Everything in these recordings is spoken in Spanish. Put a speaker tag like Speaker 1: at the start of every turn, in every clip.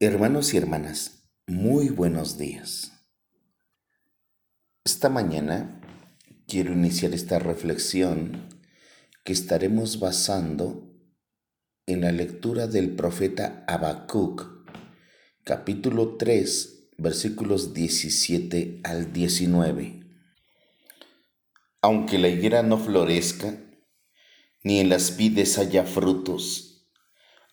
Speaker 1: Hermanos y hermanas, muy buenos días. Esta mañana quiero iniciar esta reflexión que estaremos basando en la lectura del profeta Habacuc, capítulo 3, versículos 17 al 19. Aunque la higuera no florezca, ni en las vides haya frutos,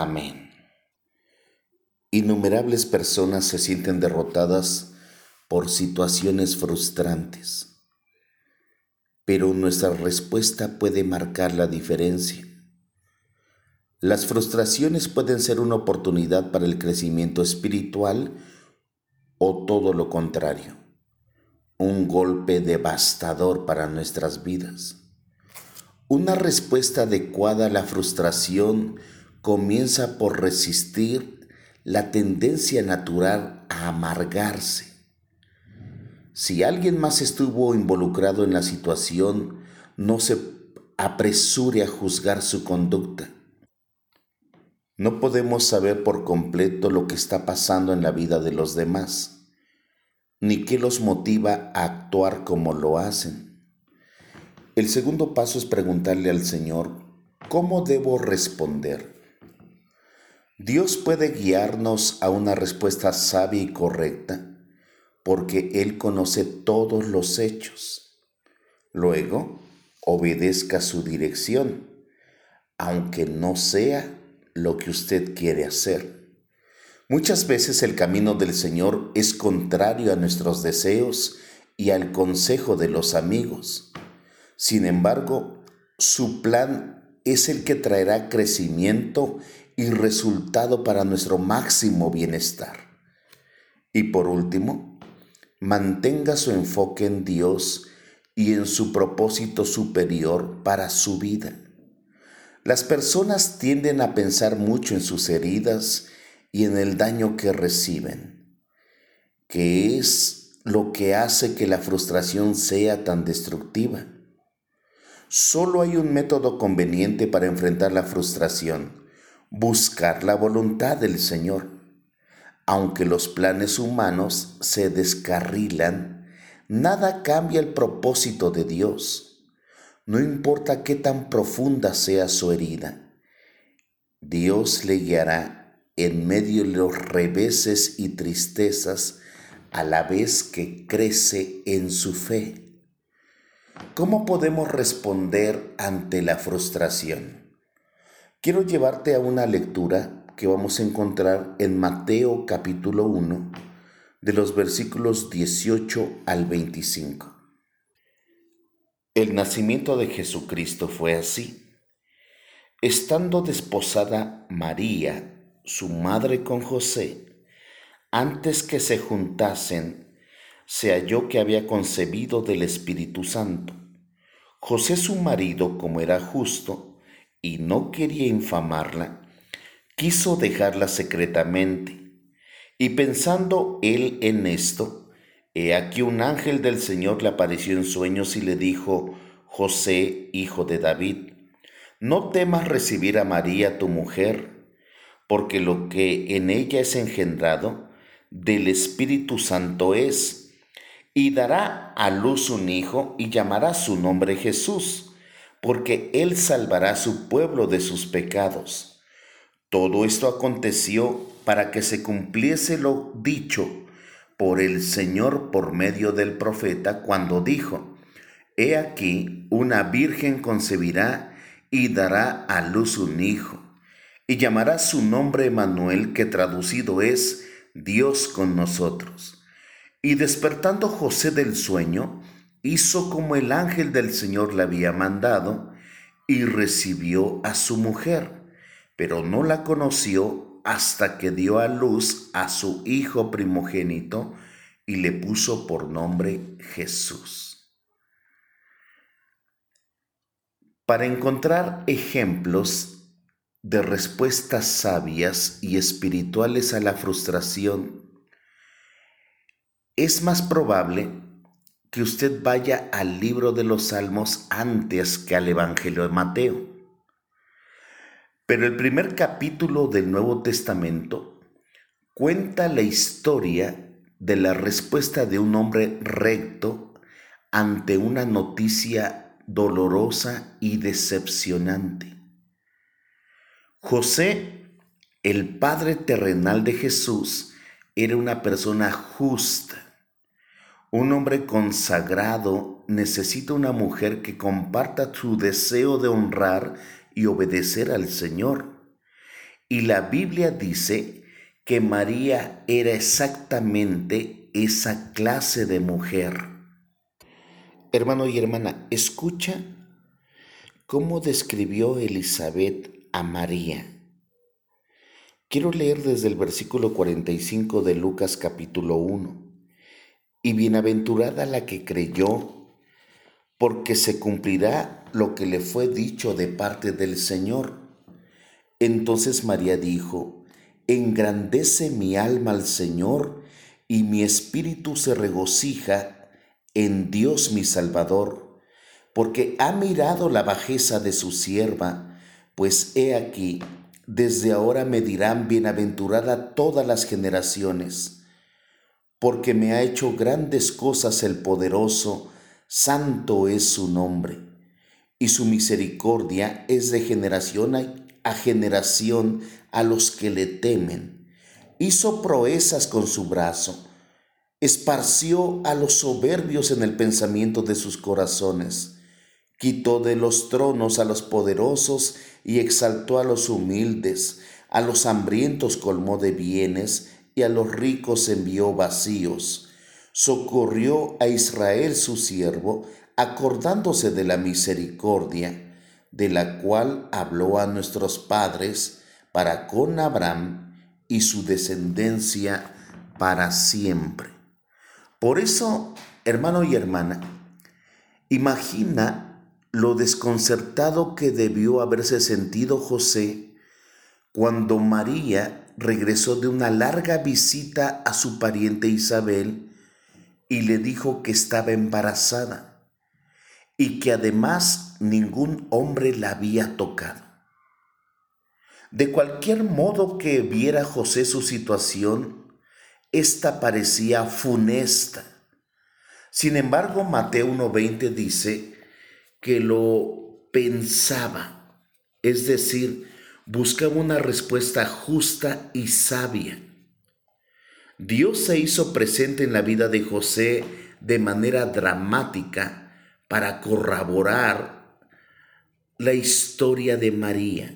Speaker 1: Amén. Innumerables personas se sienten derrotadas por situaciones frustrantes. Pero nuestra respuesta puede marcar la diferencia. Las frustraciones pueden ser una oportunidad para el crecimiento espiritual o todo lo contrario, un golpe devastador para nuestras vidas. Una respuesta adecuada a la frustración comienza por resistir la tendencia natural a amargarse si alguien más estuvo involucrado en la situación, no se apresure a juzgar su conducta. No podemos saber por completo lo que está pasando en la vida de los demás, ni qué los motiva a actuar como lo hacen. El segundo paso es preguntarle al Señor, ¿cómo debo responder? Dios puede guiarnos a una respuesta sabia y correcta porque Él conoce todos los hechos. Luego, obedezca su dirección, aunque no sea lo que usted quiere hacer. Muchas veces el camino del Señor es contrario a nuestros deseos y al consejo de los amigos. Sin embargo, su plan es el que traerá crecimiento y resultado para nuestro máximo bienestar. Y por último, mantenga su enfoque en Dios y en su propósito superior para su vida. Las personas tienden a pensar mucho en sus heridas y en el daño que reciben, que es lo que hace que la frustración sea tan destructiva. Solo hay un método conveniente para enfrentar la frustración, buscar la voluntad del Señor aunque los planes humanos se descarrilan, nada cambia el propósito de Dios. No importa qué tan profunda sea su herida, Dios le guiará en medio de los reveses y tristezas a la vez que crece en su fe. ¿Cómo podemos responder ante la frustración? Quiero llevarte a una lectura que vamos a encontrar en Mateo capítulo 1, de los versículos 18 al 25. El nacimiento de Jesucristo fue así. Estando desposada María, su madre con José, antes que se juntasen, se halló que había concebido del Espíritu Santo. José su marido, como era justo, y no quería infamarla, quiso dejarla secretamente. Y pensando él en esto, he aquí un ángel del Señor le apareció en sueños y le dijo, José, hijo de David, no temas recibir a María tu mujer, porque lo que en ella es engendrado del Espíritu Santo es, y dará a luz un hijo y llamará su nombre Jesús, porque él salvará su pueblo de sus pecados. Todo esto aconteció para que se cumpliese lo dicho por el Señor por medio del profeta cuando dijo, He aquí una virgen concebirá y dará a luz un hijo, y llamará su nombre Manuel, que traducido es Dios con nosotros. Y despertando José del sueño, hizo como el ángel del Señor le había mandado, y recibió a su mujer pero no la conoció hasta que dio a luz a su hijo primogénito y le puso por nombre Jesús. Para encontrar ejemplos de respuestas sabias y espirituales a la frustración, es más probable que usted vaya al libro de los Salmos antes que al Evangelio de Mateo. Pero el primer capítulo del Nuevo Testamento cuenta la historia de la respuesta de un hombre recto ante una noticia dolorosa y decepcionante. José, el padre terrenal de Jesús, era una persona justa. Un hombre consagrado necesita una mujer que comparta su deseo de honrar y obedecer al Señor. Y la Biblia dice que María era exactamente esa clase de mujer. Hermano y hermana, escucha cómo describió Elizabeth a María. Quiero leer desde el versículo 45 de Lucas capítulo 1. Y bienaventurada la que creyó, porque se cumplirá lo que le fue dicho de parte del Señor. Entonces María dijo, engrandece mi alma al Señor y mi espíritu se regocija en Dios mi Salvador, porque ha mirado la bajeza de su sierva, pues he aquí, desde ahora me dirán bienaventurada todas las generaciones, porque me ha hecho grandes cosas el poderoso, santo es su nombre, y su misericordia es de generación a generación a los que le temen. Hizo proezas con su brazo, esparció a los soberbios en el pensamiento de sus corazones, quitó de los tronos a los poderosos y exaltó a los humildes, a los hambrientos colmó de bienes y a los ricos envió vacíos. Socorrió a Israel su siervo, acordándose de la misericordia, de la cual habló a nuestros padres, para con Abraham y su descendencia para siempre. Por eso, hermano y hermana, imagina lo desconcertado que debió haberse sentido José cuando María regresó de una larga visita a su pariente Isabel y le dijo que estaba embarazada y que además ningún hombre la había tocado. De cualquier modo que viera José su situación, esta parecía funesta. Sin embargo, Mateo 1.20 dice que lo pensaba, es decir, buscaba una respuesta justa y sabia. Dios se hizo presente en la vida de José de manera dramática para corroborar la historia de María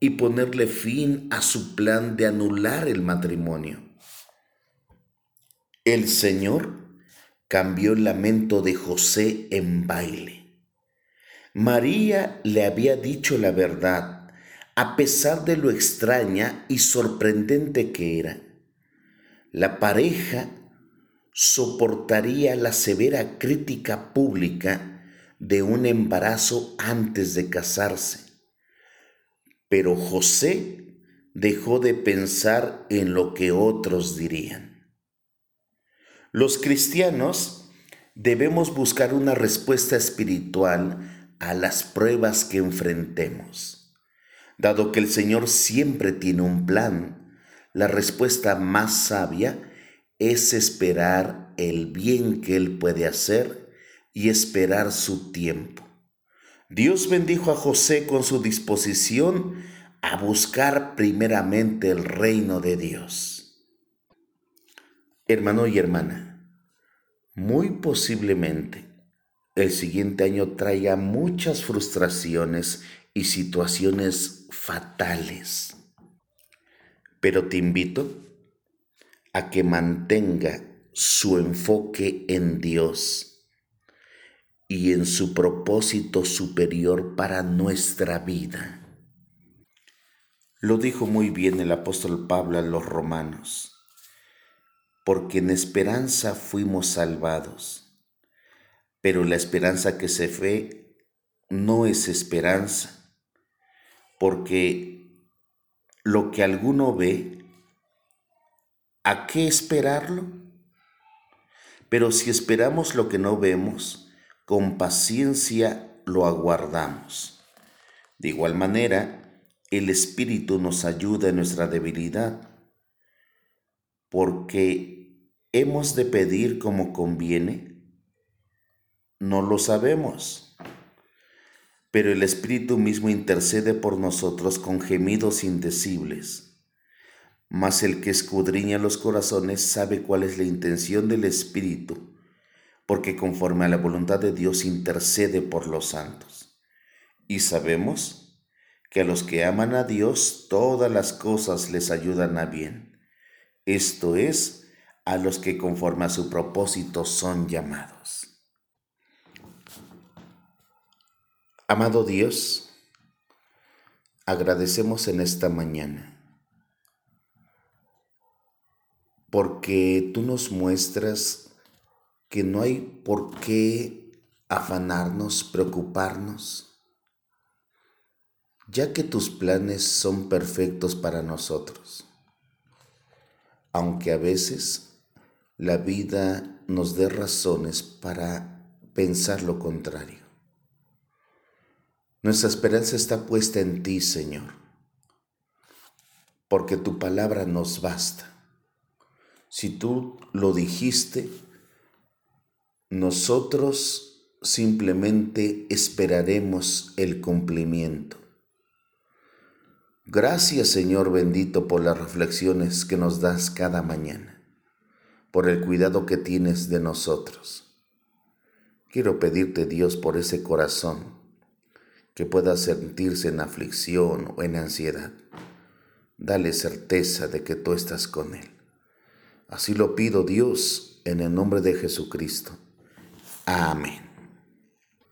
Speaker 1: y ponerle fin a su plan de anular el matrimonio. El Señor cambió el lamento de José en baile. María le había dicho la verdad, a pesar de lo extraña y sorprendente que era. La pareja soportaría la severa crítica pública de un embarazo antes de casarse pero José dejó de pensar en lo que otros dirían. Los cristianos debemos buscar una respuesta espiritual a las pruebas que enfrentemos. Dado que el Señor siempre tiene un plan, la respuesta más sabia es esperar el bien que Él puede hacer y esperar su tiempo. Dios bendijo a José con su disposición a buscar primeramente el reino de Dios. Hermano y hermana, muy posiblemente el siguiente año traiga muchas frustraciones y situaciones fatales. Pero te invito a que mantenga su enfoque en Dios y en su propósito superior para nuestra vida. Lo dijo muy bien el apóstol Pablo a los romanos, porque en esperanza fuimos salvados, pero la esperanza que se ve no es esperanza, porque lo que alguno ve, ¿a qué esperarlo? Pero si esperamos lo que no vemos, con paciencia lo aguardamos. De igual manera, el Espíritu nos ayuda en nuestra debilidad, porque hemos de pedir como conviene. No lo sabemos, pero el Espíritu mismo intercede por nosotros con gemidos indecibles. Mas el que escudriña los corazones sabe cuál es la intención del Espíritu, porque conforme a la voluntad de Dios intercede por los santos. Y sabemos que a los que aman a Dios todas las cosas les ayudan a bien. Esto es, a los que conforme a su propósito son llamados. Amado Dios, agradecemos en esta mañana porque tú nos muestras que no hay por qué afanarnos, preocuparnos, ya que tus planes son perfectos para nosotros, aunque a veces la vida nos dé razones para pensar lo contrario. Nuestra esperanza está puesta en ti, Señor, porque tu palabra nos basta. Si tú lo dijiste, nosotros simplemente esperaremos el cumplimiento. Gracias Señor bendito por las reflexiones que nos das cada mañana, por el cuidado que tienes de nosotros. Quiero pedirte Dios por ese corazón que pueda sentirse en aflicción o en ansiedad. Dale certeza de que tú estás con Él. Así lo pido Dios en el nombre de Jesucristo. Amén.